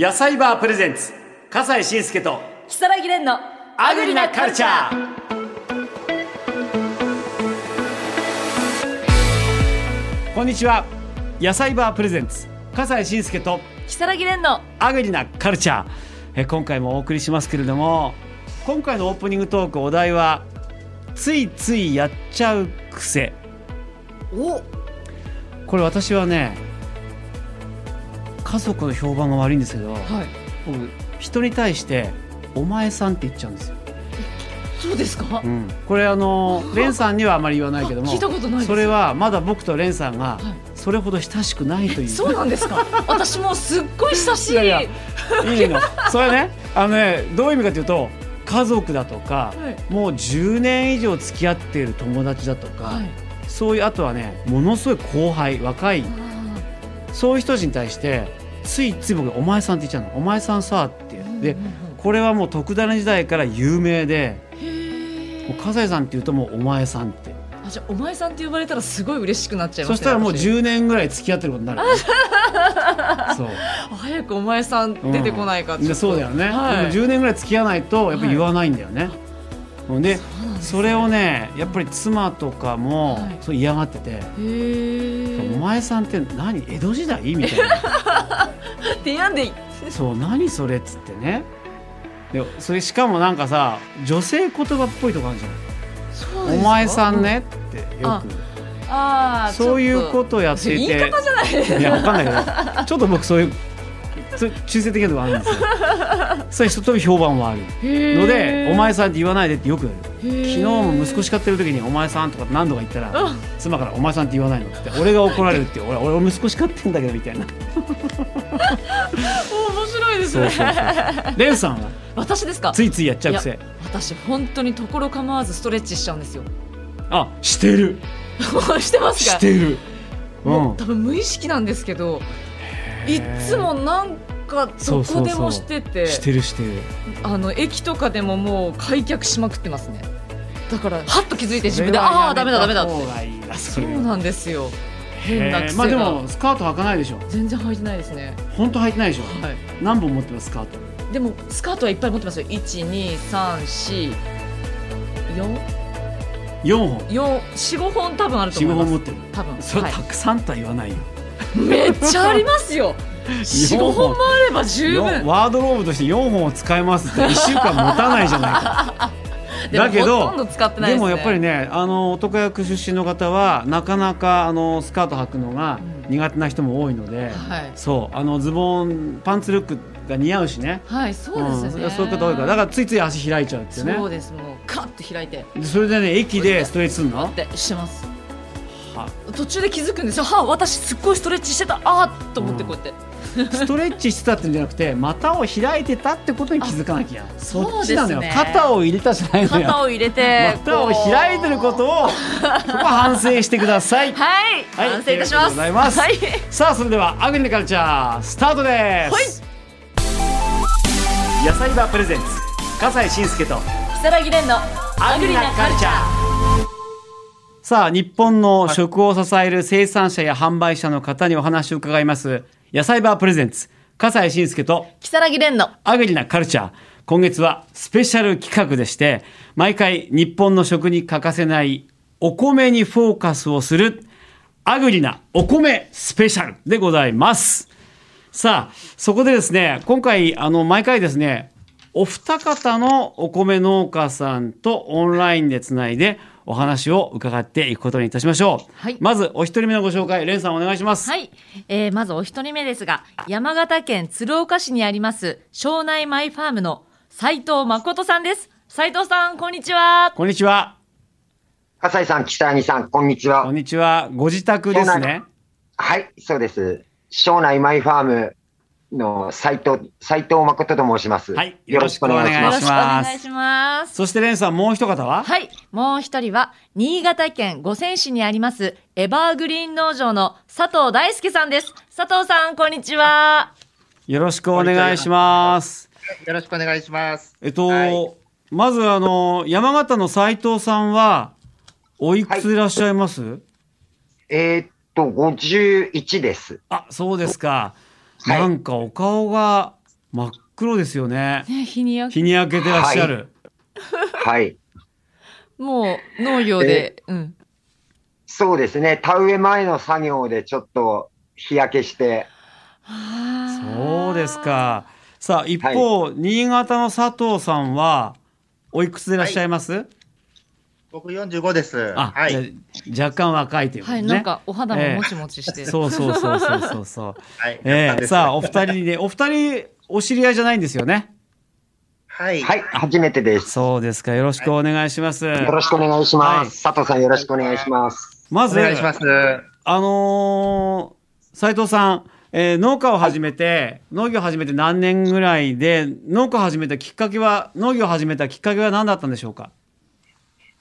野菜バープレゼンツ笠西慎介と如月蓮のアグリなカルチャー。こんにちは。野菜バープレゼンツ笠西慎介と如月蓮のアグリなカルチャー。え今回もお送りしますけれども今回のオープニングトークお題はついついやっちゃう癖。お。これ私はね家族の評判が悪いんですけど、はい。僕人に対して「お前さん」って言っちゃうんですよ。そうですか、うん、これあの レンさんにはあまり言わないけども 聞いたことないそれはまだ僕とレンさんがはい。それほど親しくないという。そうなんですか？私もうすっごい親しい。いやいやいいの。それねあのねどういう意味かというと家族だとか、はい。もう10年以上付き合っている友達だとか、はい。そういうあとはねものすごい後輩若いそういう人たちに対してついつい僕「お前さん」って言っちゃうの「お前さんさ」ってでこれはもう特ダネ時代から有名でへもう笠井さんって言うともう「お前さん」って。あじゃあお前さんって呼ばれたらすごい嬉しくなっちゃいますねそしたらもう私。10年ぐらい付き合ってることになる、ね、そう。早くお前さん出てこないか、うん。でそうだよね、はい。でも10年ぐらい付き合わないとやっぱり言わないんだよね、でそうなん。ですそれをねやっぱり妻とかもはい。そう嫌がっててへ「おえ前さんって何江戸時代?」みたいな。提案でそう何それっつってね。でそれしかもなんかさ女性言葉っぽいとこあるじゃん。そうお前さんねってよあく。ああそういうこととやっていて。言い方じゃないいやわかんないけどちょっと僕そういう中性的なとこあるんですよ。それ一通り評判はある。ので「お前さん」って言わないでってよく言われる昨日も息子叱ってる時に「お前さん」とか何度か言ったらうん。妻から「お前さん」って言わないのって俺が怒られるって俺俺息子叱ってんだけどみたいな。お 面白いですね。レンさんは？私ですか？ついついやっちゃうい癖私本当にところ構わずストレッチしちゃうんですよ。あしてる。してますか？してる。うん。多分無意識なんですけどいっつもなんかどこでもしてて。してるしてる。あの駅とかでももう開脚しまくってますね。だからはっと気づいて自分でああーダメだダメだって。そうなんですよ。変な癖まあでもスカート履かないでしょ。全然履いてないですね。本当履いてないでしょ。はい。何本持ってますスカート？でもスカートはいっぱい持ってますよ。一二三四？四4本。四四五本多分あると45思います。本持ってる。多分。それはい。たくさんとは言わないよ、めっちゃありますよ四五本もあれば十よ分ワードローブとして4本を使えますって1週間持たないじゃないか。だけどです、ね、でもやっぱりねあの男役出身の方はなかなかあのスカート履くのが苦手な人も多いので、はい。そうあのズボンパンツルックが似合うしね。はいそうですよね、ん。そういう方多いから。だからついつい足開いちゃうっていうね。そうですもうカッと開いて。でそれでね駅でストレッチするの？ってしてます。は。途中で気づくんですよ。はあ私すっごいストレッチしてた。あーっと思ってこうやって、ストレッチしてたってんじゃなくて股を開いてたってことに気づかなきゃ。そっちなのよ、そうですね。肩を入れたじゃないのよ。肩を入れて股を開いてることをそこは反省してください。はい、はい反省いたします。ありがとうございます。はい。さあそれではアグリカルチャースタートです、野菜バープレゼンツ笠西慎介と如月蓮のアグリなカルチャー。さあ日本の食を支える生産者や販売者の方にお話を伺います野菜バープレゼンツ笠西慎介と如月蓮のアグリなカルチャー。今月はスペシャル企画でして、毎回日本の食に欠かせないお米にフォーカスをするアグリなお米スペシャルでございます。さあ、そこでですね、今回、あの、毎回ですね、お二方のお米農家さんとオンラインでつないでお話を伺っていくことにいたしましょう。はいまず、お一人目のご紹介、レンさんお願いします。はい、えー、まずお一人目ですが山形県鶴岡市にあります庄内マイファームの斉藤誠さんです斉藤さんこんにちはこんにちは。笠井さん、北谷さん、こんにちはこん。にちは。ご自宅ですね。はい、そうです。庄内マイファームの斉藤、斉藤誠と申します。はいよろしくお願いします。よろしくお願いしますそしてレンさん、もう一方は？はい。もう一人は、新潟県五泉市にあります、エバーグリーン農場の佐藤大輔さんです。佐藤さん、こんにちは。よろしくお願いします。よろしくお願いします。えっと、はいまずあの、山形の斉藤さんは、おいくついらっしゃいます、えーっと、51です。あ、そうですか。はいなんかお顔が真っ黒ですよね。ね、日に焼日に焼けてらっしゃる。はい。もう農業で、うん。そうですね。田植え前の作業でちょっと日焼けして、そうです。か。さあ、一方、新潟の佐藤さんは、おいくつでいらっしゃいます、僕45です。あ、はい。若干若いということはい、ね。なんかお肌ももちもちして。そうそうそうそうそうそう。はい。えーさあ、お二人にね、お二人、お知り合いじゃないんですよね？はい。はい、初めてです。そうですか。よろしくお願いします。よろしくお願いします。佐藤さんよろしくお願いします。まず、お願いします。あのー斉藤さん、えー農家を始めて、農業を始めて何年ぐらいで、農家を始めたきっかけは、農業を始めたきっかけは何だったんでしょうか？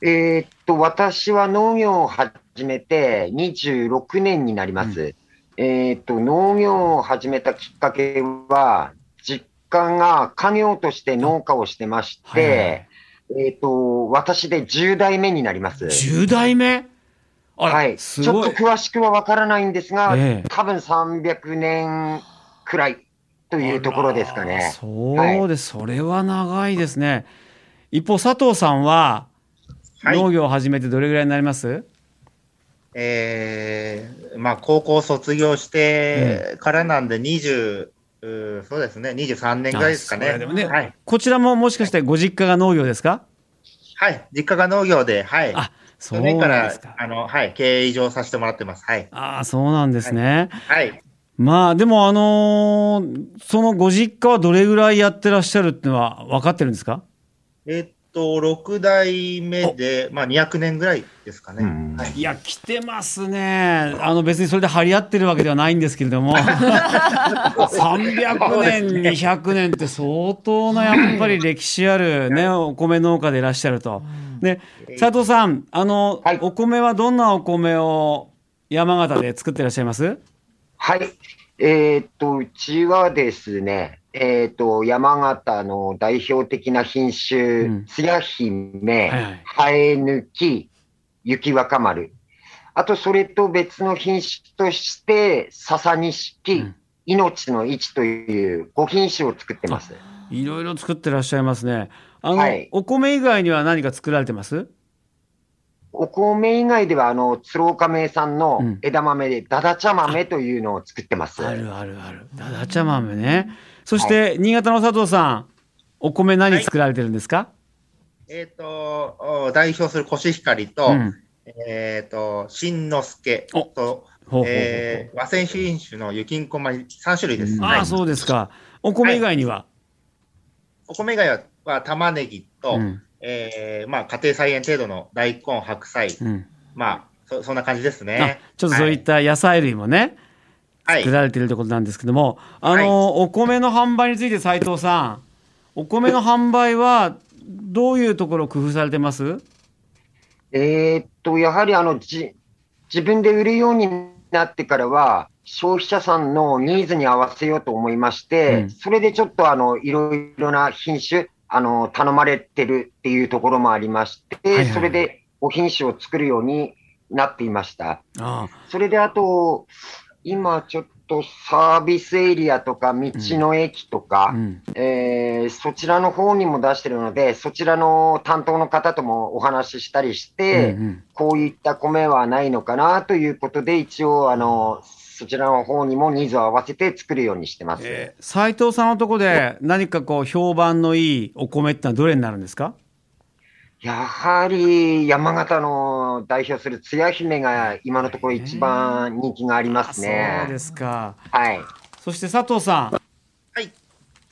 えーっと、私は農業を始めて26年になります。えーっと、農業を始めたきっかけは、実家が家業として農家をしてましはいはいて、えーっと、私で10代目になります。10代目？はい。いちょっと。詳しくはわからないんですが、ええ多分300年くらいというところですかね。そうです、それは長いですね。一方、佐藤さんは、はい農業を始めてどれぐらいになります？えー、まあ、高校卒業してからなんで、20、うーそうですね、23年ぐらいですかね。ねはい。こちらももしかしてご実家が農業ですか？はい。実家が農業で、はい。あ、そうですか、。らあの、はい、経営移乗させてもらってます。はい。ああ、そうなんですね。はい。まあ、でもあのーそのご実家はどれぐらいやってらっしゃるっていうのは分かってるんですか？えっと、6代目で、まあ、200年ぐらいですかね。うんはい。いや、来てますね。あの、別にそれで張り合ってるわけではないんですけれども、300年、200年って相当なやっぱり歴史あるね、お米農家でいらっしゃると。で、佐藤さん、あの、はいお米はどんなお米を山形で作ってらっしゃいます？はい。えーっと、うちはですね、えーっと、山形の代表的な品うん種、つや姫、ハエ抜き、雪若丸。あと、それと別の品種として、笹錦、うん命の市という5品種を作ってます。いろいろ作ってらっしゃいますね。あの、はいお米以外には何か作られてます？お米以外では、あの、鶴岡名産うんの枝豆で、だだ茶豆というのを作ってます。あるあるある。だだ茶豆ね。そして、新潟の佐藤さん、お米何作られてるんですか、えっと、お代表するコシヒカリと、うん。えっと、新之助おと、ほうほうほうほうえー和製品種の雪んこまり3種類です。はいああ、そうですか。お米以外には？お米以外は玉ねぎと、うん。えーまあ、家庭菜園程度の大根、白菜、うん。まあそ、そんな感じですあね。ちょっとそういった野菜類もね、はい、作られてるということなんですけども、あの、はい。お米の販売について斉藤さん、お米の販売はどういうところを工夫されてます？えーっと、やはりあの、じ、自分で売るようになってからは、消費者さんのニーズに合わせようと思いまして、うん。それでちょっとあの、いろいろな品種、あの、頼まれてるっていうところもありまして、はいはいそれでお品種を作るようになっていました。あそれであと、今ちょっとサービスエリアとか道の駅とあ、か、うん。えーそちらの方にも出してるので、そちらの担当の方ともお話ししたりして、うんうんこういった米はないのかなということで、一応、あの、そちらの方にもニーズを合わせて作るようにしてます。えー斉藤さんのところで何かこう評判のいいお米ってのはどれになるんですか？やはり山形の代表するつや姫が今のところ一番人気がありますあそうでね。すか。はい。そして佐藤さん。はい。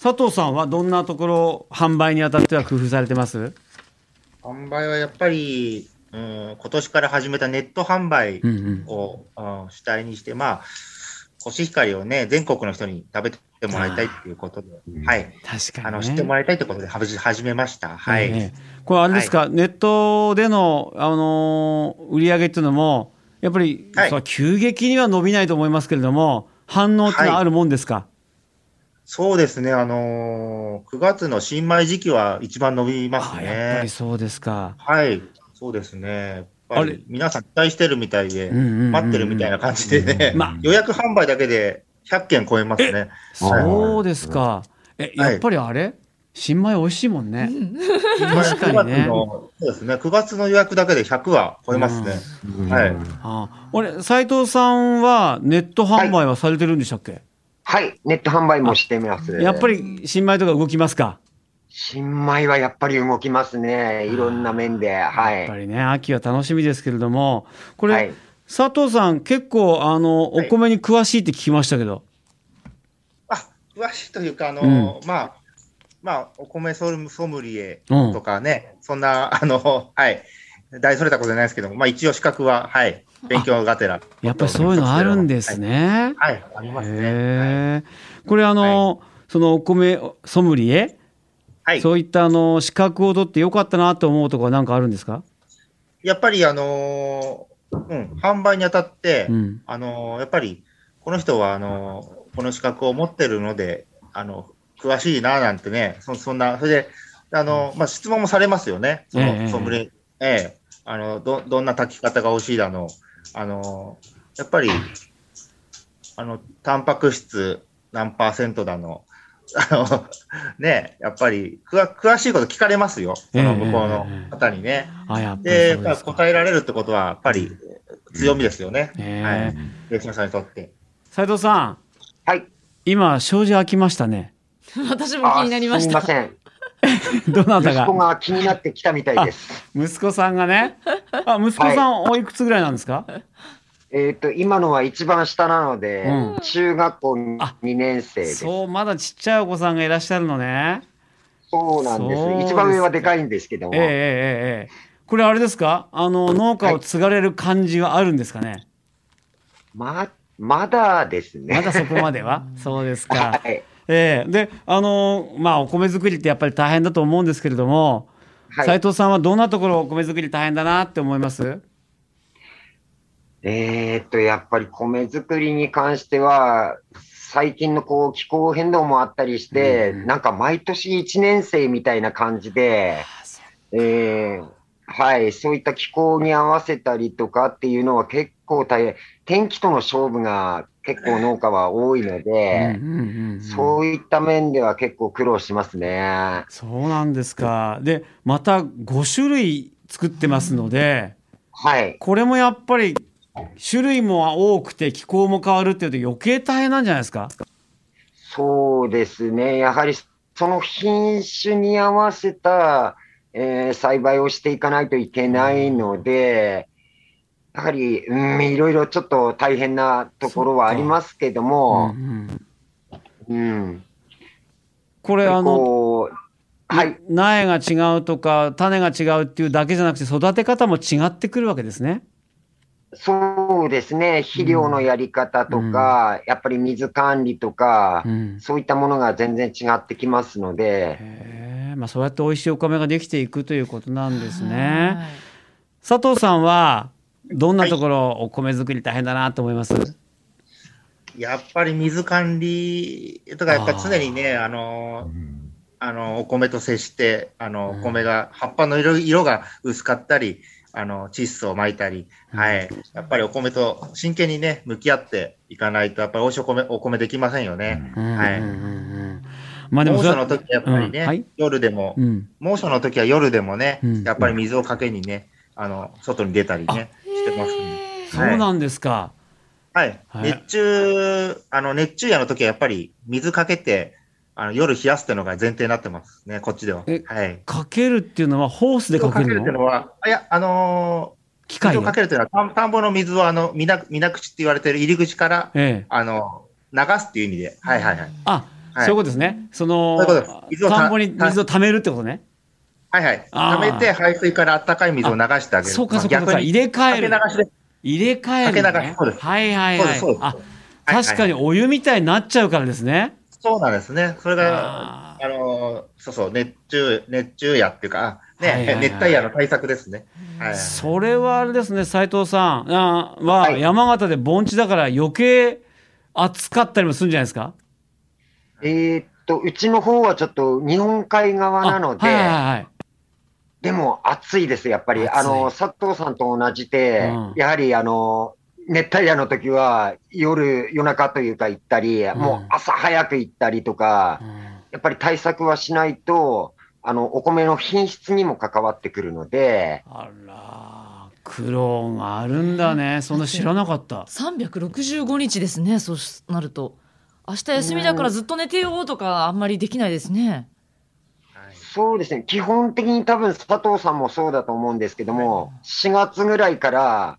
佐藤さんはどんなところ販売にあたっては工夫されてます？販売はやっぱり、うん、今年から始めたネット販売うんうん。を、うん主体にして、まあ、コシヒカリをね、全国の人に食べてもらいたいっていうことで、うんはい。確かに、ね。あの、知ってもらいたいってことで始めました。はい。ええこれあれですか、ネットでの、あのー売り上げっていうのも、やっぱり、はいそう急激には伸びないと思いますけれども、反応っていうのはあるもんですか、そうですね、あのー、9月の新米時期は一番伸びますあやっぱねり。そうですか。はい。そうですね。あれ？り皆さん期待してるみたいで、待ってるみたいな感じでね、まあ予約販売だけで100件超えますね。そうですか。え、はいやっぱりあれ？新米美味しいもんね。確かにねそうですね。9月の予約だけで100は超えますね。はい。ああ俺、斉藤さんはネット販売はされてるんでしたっけ、はい、ネット販売もしてます。やっぱり新米とか動きますか？新米はやっぱり動きますね。いろんな面で。はやっぱい。りね、秋は楽しみですけれども、これ、はい佐藤さん、結構、あの、おはい米に詳しいって聞きましたけど。あ、詳しいというか、あの、うんまあ、まあ、お米ソルソムリエとかね、そんな、あの、はい。大それたことじゃないですけども、まあ一応資格は、はい。勉強がてら。やっぱりそういうのあるんですね。はい。はい、ありますね。これ、あの、そのお米ソムリエ、はい。そういったあの資格を取ってよかったなと思うところは何かあるんですか？やっぱり、あのーうん、販売にあたって、うん。あのーやっぱり、この人は、あのーこの資格を持ってるので、あの、詳しいな、なんてね、そそんな、それで、あのーまあ、質問もされますよね。そええの、ソムリエ、ええ、あの、ど、どんな炊き方が美味しいだの、あのーやっぱり、あの、タンパク質何パーセントだの、あの、ね、やっぱり、くわ詳しいこと聞かれますよ。その向こうの方にね。で。答えられるってことは、やっぱり強みですよね。ええはい。レスナーさんにとって。斉藤さん、はい。今、障子開きましたね。私も気になりました。あすみません。どなた息子がが気になってきたみたいです。息子さんがね。あ、息子さん、おいくつぐらいなんですか？えっと、今のは一番下なので、うん中学校2あ年生です。そうそう、まだちっちゃいお子さんがいらっしゃるのね。なんですそうですか一番上はでかいんですけども。ええええええこれあれですか？あの、農家を継がれる感じはあるんですかね、ま、まだですね。まだそこまでは？そうですか。はい。ええで、あの、まあ、お米作りってやっぱり大変だと思うんですけれども、はい斉藤さんはどんなところお米作り大変だなって思います？えーっと、やっぱり米作りに関しては、最近のこう気候変動もあったりして、うんなんか毎年1年生みたいな感じで、えーはい、そういった気候に合わせたりとかっていうのは結構大変、天気との勝負が結構農家は多いので、そういった面では結構苦労しますね。そうなんですか。で、また5種類作ってますので、はい。これもやっぱり種類も多くて気候も変わるっていうと余計大変なんじゃないですか？そうですね。やはりその品種に合わせた、えー栽培をしていかないといけないので、やはり、うん、いろいろちょっと大変なところはありますけどもう、んうんうん。これあの、はい。苗が違うとか種が違うっていうだけじゃなくて育て方も違ってくるわけですね。そうですね。肥料のやり方とか、やっぱり水管理とか、うん。そういったものが全然違ってきますので、まあ、そうやって美味しいお米ができていくということなんですね。はい。佐藤さんはどんなところお米作り大変だなと思います、やっぱり水管理とか、やっぱり常にね、あの、あの、お米と接して、あの、うん。お米が、葉っぱの色色が薄かったり、あの、窒素をまいたり、はい。やっぱりお米と真剣にね、向き合っていかないと、やっぱり美味しいお米、お米できませんよね。はいうん。うん。うん。うん。まあでも猛暑の時はやっぱりね、うん。はい。夜でも、うん。猛暑の時は夜でもね、うん。やっぱり水をかけにね、あの、外に出たりね、してますね。そうなんですか。はい。はい。熱中、あの、熱中夜の時はやっぱり水かけて、あの、夜冷やすっていうのが前提になってますね、こっちでは。えはい。かけるっていうのはホースでかける水をかけるっていうののは、あいや、あのー、機械をかけるっていうのは、田んぼの水を、あの、水水口って言われてる入り口から、ええ。あの、流すっていう意味で、はいはいはい。あ、はいそういうことですね。そのそ田んぼに水を溜めるってことね。はいはい。あー溜めて、排水から温かい水を流してあげる。そうかそうか入れ替える。かけ流しで。入れ替える、ね。かけ流しそうですはいはいはい。確かにお湯みたいになっちゃうからですね。そうなんですね。それが、ああのーそうそう、熱中、熱中夜っていうか、ね、はいはいはい熱帯夜の対策ですね。はい。それはあれですね、斉藤さんあははい山形で盆地だから余計暑かったりもするんじゃないですか？えーっと、うちの方はちょっと日本海側なので、あはいはいはい。でも暑いです、やっぱり。あの、佐藤さんと同じで、うんやはりあの、熱帯夜の時は夜、夜中というか行ったり、ん。もう朝早く行ったりとか、やっぱり対策はしないと、あの、お米の品質にも関わってくるので、あら苦労があるんだね。そんな知らなかった。365日ですねそうなると。明日休みだからずっと寝てようとかあんまりできないですね。はい。そうですね、基本的に多分佐藤さんもそうだと思うんですけども、4月ぐらいから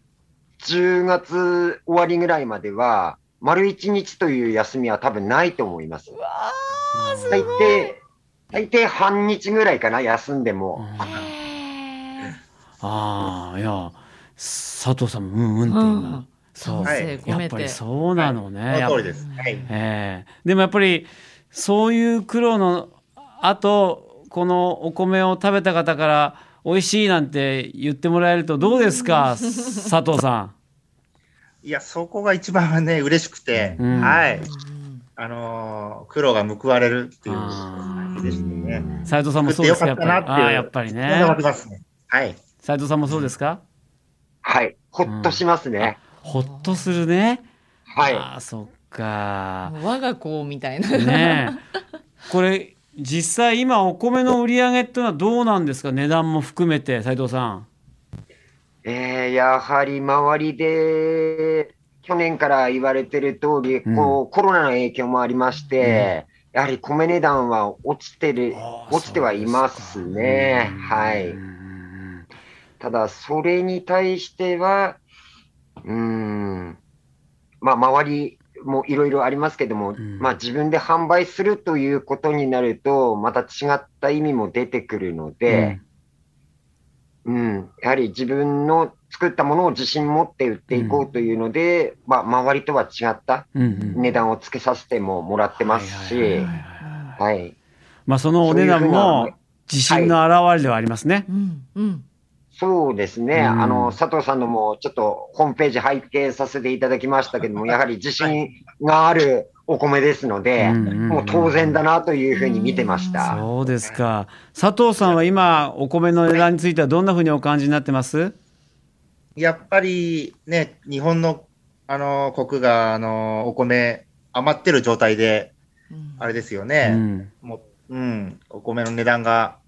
10月終わりぐらいまでは、丸1日という休みは多分ないと思います。大抵、大抵半日ぐらいかな、休んでも。ああいや佐藤さんもうんうんって今、うん。そう、丹精込めて。やっぱりそうなのね、そやっぱの通りです。はい。ええ。でもやっぱりそういう苦労の後このお米を食べた方から美味しいなんて言ってもらえるとどうですか？佐藤さいや、そこが一番ね、嬉しくて、うんはい。あのー苦労が報われるっていうあ感じですね。ん斉藤さんもそうですか？やっぱりやっぱりねきますね。はい。斉藤さんもそうですか？はい。ほっとしますね。ほっとするねはい。ああそっか我が子みたいな、ねえこれ実際今お米の売り上げっていうのはどうなんですか？値段も含めて斉藤さん。えー、やはり周りで、去年から言われてる通り、うん。こう、コロナの影響もありまして、やはり米値段は落ちてる、落ちてはいますね。はい。うん。ただ、それに対しては、うーん、まあ、周りもいろいろありますけども、ん。まあ、自分で販売するということになると、また違った意味も出てくるので、うん、やはり自分の作ったものを自信持って売っていこうというので、まあ、周りとは違ったうんうん。値段をつけさせてももらってますはいはいはいし、はい。はい。まあそのお値段もな自信の表れではありますね。うん。うんそうですね。うんあの、佐藤さんのもちょっとホームページ拝見させていただきましたけども、やはり自信があるお米ですので、うんうんうんもう当然だなというふうに見てました。そうですか。佐藤さんは今お米の値段についてはどんなふうにお感じになってます？やっぱりね、日本の、あのー国が、あのーお米余ってる状態で、うんあれですようね。ん。もう、うん、お米の値段が、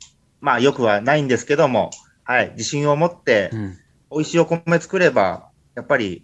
まあ、よくはないんですけども、はい、自信を持ってう、ん。美味しいお米作れば、やっぱり、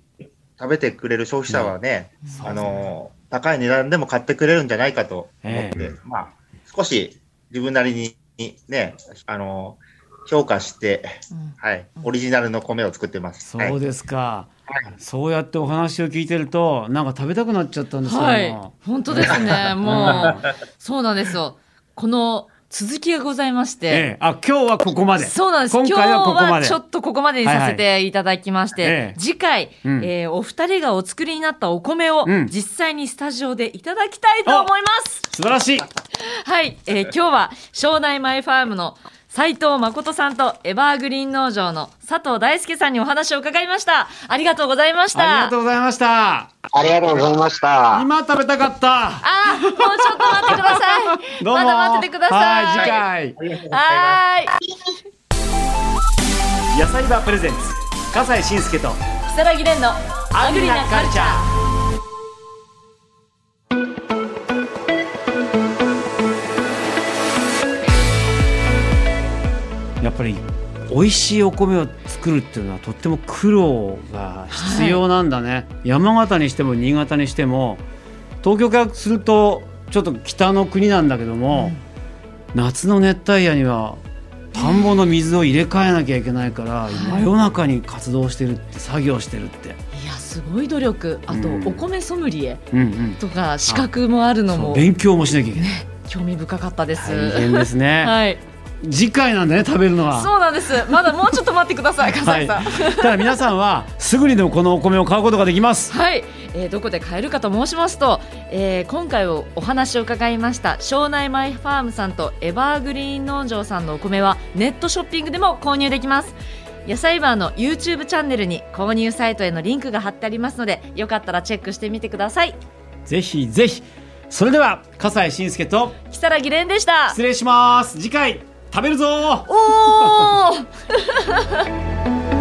食べてくれる消費者はね、うん。あのー高い値段でも買ってくれるんじゃないかと思って、えまあ、少し自分なりにね、あのー評価して、うん。はい、オリジナルの米を作ってます。そうですか。はい。そうやってお話を聞いてるとなんか食べたくなっちゃったんですよ。はい。本当ですね。もう そうなんですよ。この続きがございまして、ええ、あ今日はここまで。そうなんです。今回はここまで。今日はちょっとここまでにさせていただきまして、はいはいええ次回、うんえーお二人がお作りになったお米をうん実際にスタジオでいただきたいと思います。素晴らしい。はい、えー今日は庄内マイファームの斉藤誠さんとエバーグリーン農場の佐藤大輔さんにお話を伺いました。ありがとうございました。ありがとうございました。ありがとうございました。今食べたかった。あーもうちょっと待ってください。どうも。まだ待っててください。はい、次回。はーい。野菜バープレゼンツ。笠西慎介と。木更木蓮のアグリなカルチャー。やっぱり美味しいお米を作るっていうのはとっても苦労が必要なんだね、山形にしても新潟にしても東京からするとちょっと北の国なんだけども、夏の熱帯夜には田んぼの水を入れ替えなきゃいけないから、真夜中に活動してるって作業してるって、いやすごい努力。あと、うん。お米ソムリエうんうん、とか資格もあるのそう。も勉強もしなきゃいけない。興味深かったです。大変ですね、はい、次回なんだね食べるのは。そうなんです。まだもうちょっと待ってください、笠井さん。はい、ただ皆さんはすぐにでもこのお米を買うことができます。はい、えーどこで買えるかと申しますと、えー今回おお話を伺いました庄内マイファームさんとエバーグリーン農場さんのお米はネットショッピングでも購入できます。野菜バーの YouTube チャンネルに購入サイトへのリンクが貼ってありますのでよかったらチェックしてみてください。ぜひぜひ。それでは笠西慎介と木更木蓮でした。失礼します。次回食べるぞおお